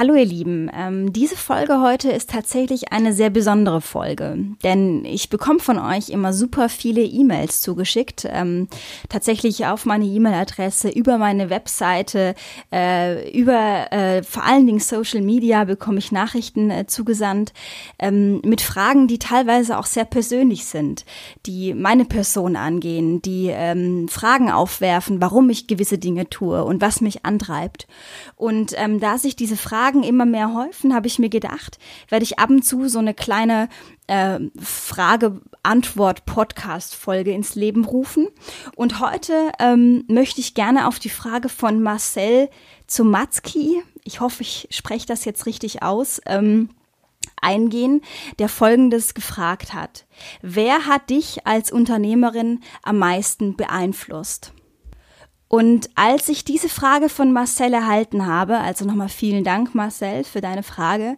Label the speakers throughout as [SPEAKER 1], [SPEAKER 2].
[SPEAKER 1] Hallo ihr Lieben, ähm, diese Folge heute ist tatsächlich eine sehr besondere Folge, denn ich bekomme von euch immer super viele E-Mails zugeschickt, ähm, tatsächlich auf meine E-Mail-Adresse, über meine Webseite, äh, über äh, vor allen Dingen Social Media bekomme ich Nachrichten äh, zugesandt ähm, mit Fragen, die teilweise auch sehr persönlich sind, die meine Person angehen, die ähm, Fragen aufwerfen, warum ich gewisse Dinge tue und was mich antreibt. Und ähm, da sich diese Fragen Fragen immer mehr häufen, habe ich mir gedacht, werde ich ab und zu so eine kleine äh, Frage-Antwort-Podcast-Folge ins Leben rufen. Und heute ähm, möchte ich gerne auf die Frage von Marcel Zumatzki, ich hoffe, ich spreche das jetzt richtig aus, ähm, eingehen, der Folgendes gefragt hat. Wer hat dich als Unternehmerin am meisten beeinflusst? Und als ich diese Frage von Marcel erhalten habe, also nochmal vielen Dank, Marcel, für deine Frage,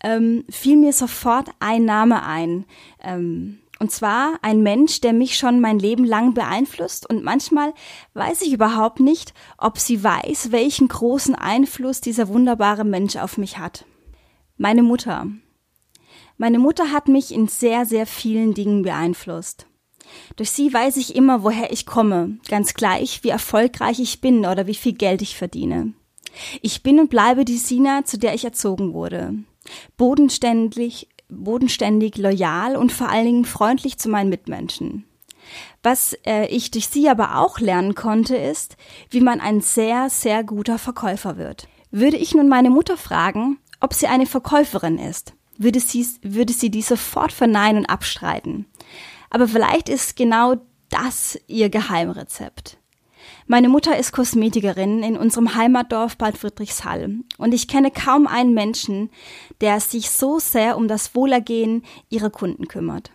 [SPEAKER 1] ähm, fiel mir sofort ein Name ein. Ähm, und zwar ein Mensch, der mich schon mein Leben lang beeinflusst. Und manchmal weiß ich überhaupt nicht, ob sie weiß, welchen großen Einfluss dieser wunderbare Mensch auf mich hat. Meine Mutter. Meine Mutter hat mich in sehr, sehr vielen Dingen beeinflusst. Durch sie weiß ich immer, woher ich komme, ganz gleich, wie erfolgreich ich bin oder wie viel Geld ich verdiene. Ich bin und bleibe die Sina, zu der ich erzogen wurde. Bodenständig, bodenständig, loyal und vor allen Dingen freundlich zu meinen Mitmenschen. Was äh, ich durch sie aber auch lernen konnte, ist, wie man ein sehr, sehr guter Verkäufer wird. Würde ich nun meine Mutter fragen, ob sie eine Verkäuferin ist, würde sie, würde sie dies sofort verneinen und abstreiten. Aber vielleicht ist genau das ihr Geheimrezept. Meine Mutter ist Kosmetikerin in unserem Heimatdorf Bad Friedrichshall und ich kenne kaum einen Menschen, der sich so sehr um das Wohlergehen ihrer Kunden kümmert.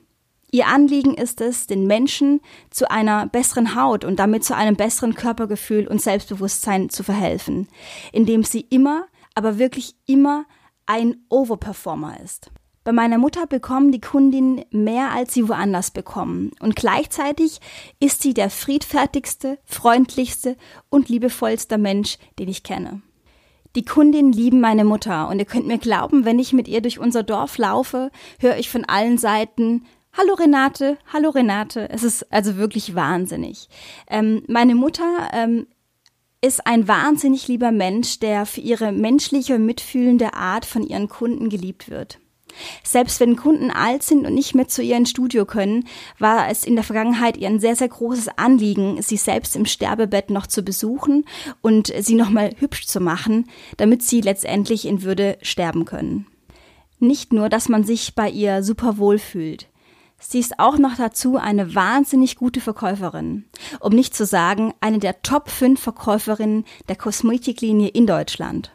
[SPEAKER 1] Ihr Anliegen ist es, den Menschen zu einer besseren Haut und damit zu einem besseren Körpergefühl und Selbstbewusstsein zu verhelfen, indem sie immer, aber wirklich immer ein Overperformer ist. Bei meiner Mutter bekommen die Kundinnen mehr, als sie woanders bekommen. Und gleichzeitig ist sie der friedfertigste, freundlichste und liebevollste Mensch, den ich kenne. Die Kundinnen lieben meine Mutter und ihr könnt mir glauben, wenn ich mit ihr durch unser Dorf laufe, höre ich von allen Seiten Hallo Renate, hallo Renate. Es ist also wirklich wahnsinnig. Ähm, meine Mutter ähm, ist ein wahnsinnig lieber Mensch, der für ihre menschliche und mitfühlende Art von ihren Kunden geliebt wird. Selbst wenn Kunden alt sind und nicht mehr zu ihr ins Studio können, war es in der Vergangenheit ihr ein sehr, sehr großes Anliegen, sie selbst im Sterbebett noch zu besuchen und sie nochmal hübsch zu machen, damit sie letztendlich in Würde sterben können. Nicht nur, dass man sich bei ihr super wohl fühlt. Sie ist auch noch dazu eine wahnsinnig gute Verkäuferin. Um nicht zu sagen, eine der Top 5 Verkäuferinnen der Kosmetiklinie in Deutschland.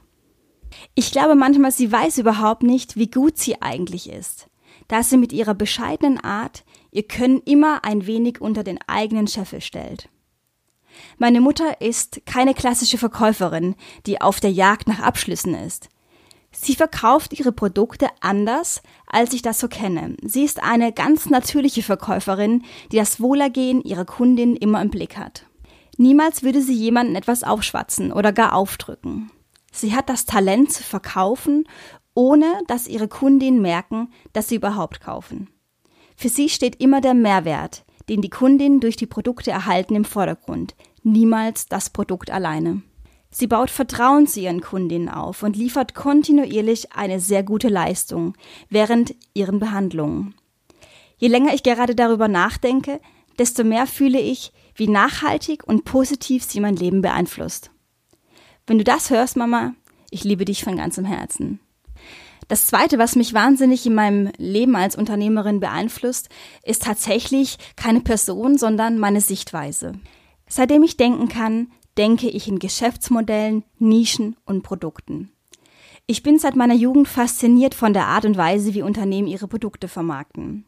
[SPEAKER 1] Ich glaube manchmal, sie weiß überhaupt nicht, wie gut sie eigentlich ist, da sie mit ihrer bescheidenen Art ihr Können immer ein wenig unter den eigenen Scheffel stellt. Meine Mutter ist keine klassische Verkäuferin, die auf der Jagd nach Abschlüssen ist. Sie verkauft ihre Produkte anders, als ich das so kenne. Sie ist eine ganz natürliche Verkäuferin, die das Wohlergehen ihrer Kundin immer im Blick hat. Niemals würde sie jemanden etwas aufschwatzen oder gar aufdrücken. Sie hat das Talent zu verkaufen, ohne dass ihre Kundinnen merken, dass sie überhaupt kaufen. Für sie steht immer der Mehrwert, den die Kundinnen durch die Produkte erhalten, im Vordergrund, niemals das Produkt alleine. Sie baut Vertrauen zu ihren Kundinnen auf und liefert kontinuierlich eine sehr gute Leistung während ihren Behandlungen. Je länger ich gerade darüber nachdenke, desto mehr fühle ich, wie nachhaltig und positiv sie mein Leben beeinflusst. Wenn du das hörst, Mama, ich liebe dich von ganzem Herzen. Das Zweite, was mich wahnsinnig in meinem Leben als Unternehmerin beeinflusst, ist tatsächlich keine Person, sondern meine Sichtweise. Seitdem ich denken kann, denke ich in Geschäftsmodellen, Nischen und Produkten. Ich bin seit meiner Jugend fasziniert von der Art und Weise, wie Unternehmen ihre Produkte vermarkten.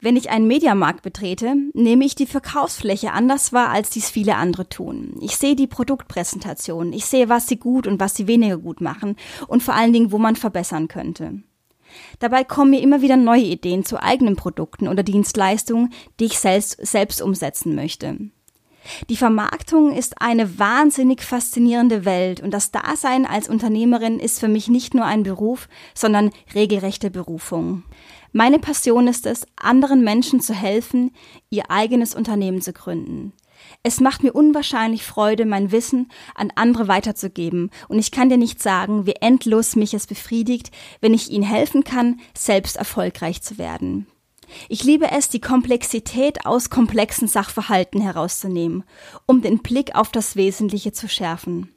[SPEAKER 1] Wenn ich einen Mediamarkt betrete, nehme ich die Verkaufsfläche anders wahr, als dies viele andere tun. Ich sehe die Produktpräsentation, ich sehe, was sie gut und was sie weniger gut machen und vor allen Dingen, wo man verbessern könnte. Dabei kommen mir immer wieder neue Ideen zu eigenen Produkten oder Dienstleistungen, die ich selbst, selbst umsetzen möchte. Die Vermarktung ist eine wahnsinnig faszinierende Welt und das Dasein als Unternehmerin ist für mich nicht nur ein Beruf, sondern regelrechte Berufung. Meine Passion ist es, anderen Menschen zu helfen, ihr eigenes Unternehmen zu gründen. Es macht mir unwahrscheinlich Freude, mein Wissen an andere weiterzugeben, und ich kann dir nicht sagen, wie endlos mich es befriedigt, wenn ich ihnen helfen kann, selbst erfolgreich zu werden. Ich liebe es, die Komplexität aus komplexen Sachverhalten herauszunehmen, um den Blick auf das Wesentliche zu schärfen.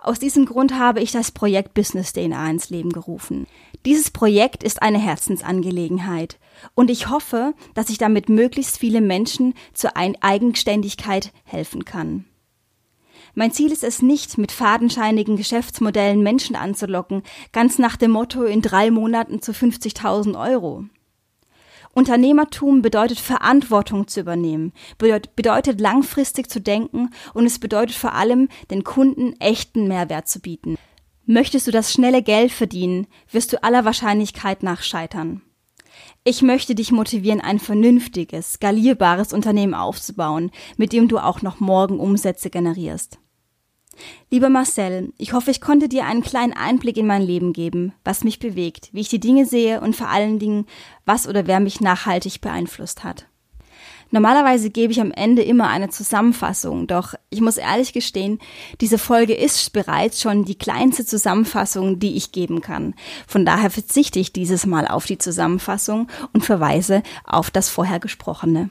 [SPEAKER 1] Aus diesem Grund habe ich das Projekt Business DNA ins Leben gerufen. Dieses Projekt ist eine Herzensangelegenheit und ich hoffe, dass ich damit möglichst viele Menschen zur Eigenständigkeit helfen kann. Mein Ziel ist es nicht, mit fadenscheinigen Geschäftsmodellen Menschen anzulocken, ganz nach dem Motto in drei Monaten zu 50.000 Euro. Unternehmertum bedeutet Verantwortung zu übernehmen, bedeutet langfristig zu denken und es bedeutet vor allem, den Kunden echten Mehrwert zu bieten. Möchtest du das schnelle Geld verdienen, wirst du aller Wahrscheinlichkeit nach scheitern. Ich möchte dich motivieren, ein vernünftiges, skalierbares Unternehmen aufzubauen, mit dem du auch noch morgen Umsätze generierst. Lieber Marcel, ich hoffe, ich konnte dir einen kleinen Einblick in mein Leben geben, was mich bewegt, wie ich die Dinge sehe und vor allen Dingen, was oder wer mich nachhaltig beeinflusst hat. Normalerweise gebe ich am Ende immer eine Zusammenfassung, doch ich muss ehrlich gestehen, diese Folge ist bereits schon die kleinste Zusammenfassung, die ich geben kann. Von daher verzichte ich dieses Mal auf die Zusammenfassung und verweise auf das vorher gesprochene.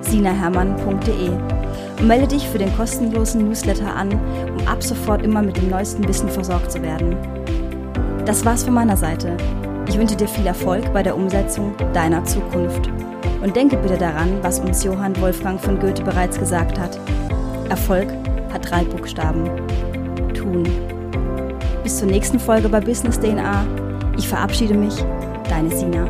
[SPEAKER 1] sinahermann.de und melde dich für den kostenlosen Newsletter an, um ab sofort immer mit dem neuesten Wissen versorgt zu werden. Das war's von meiner Seite. Ich wünsche dir viel Erfolg bei der Umsetzung deiner Zukunft. Und denke bitte daran, was uns Johann Wolfgang von Goethe bereits gesagt hat. Erfolg hat drei Buchstaben. Tun. Bis zur nächsten Folge bei Business DNA. Ich verabschiede mich, deine Sina.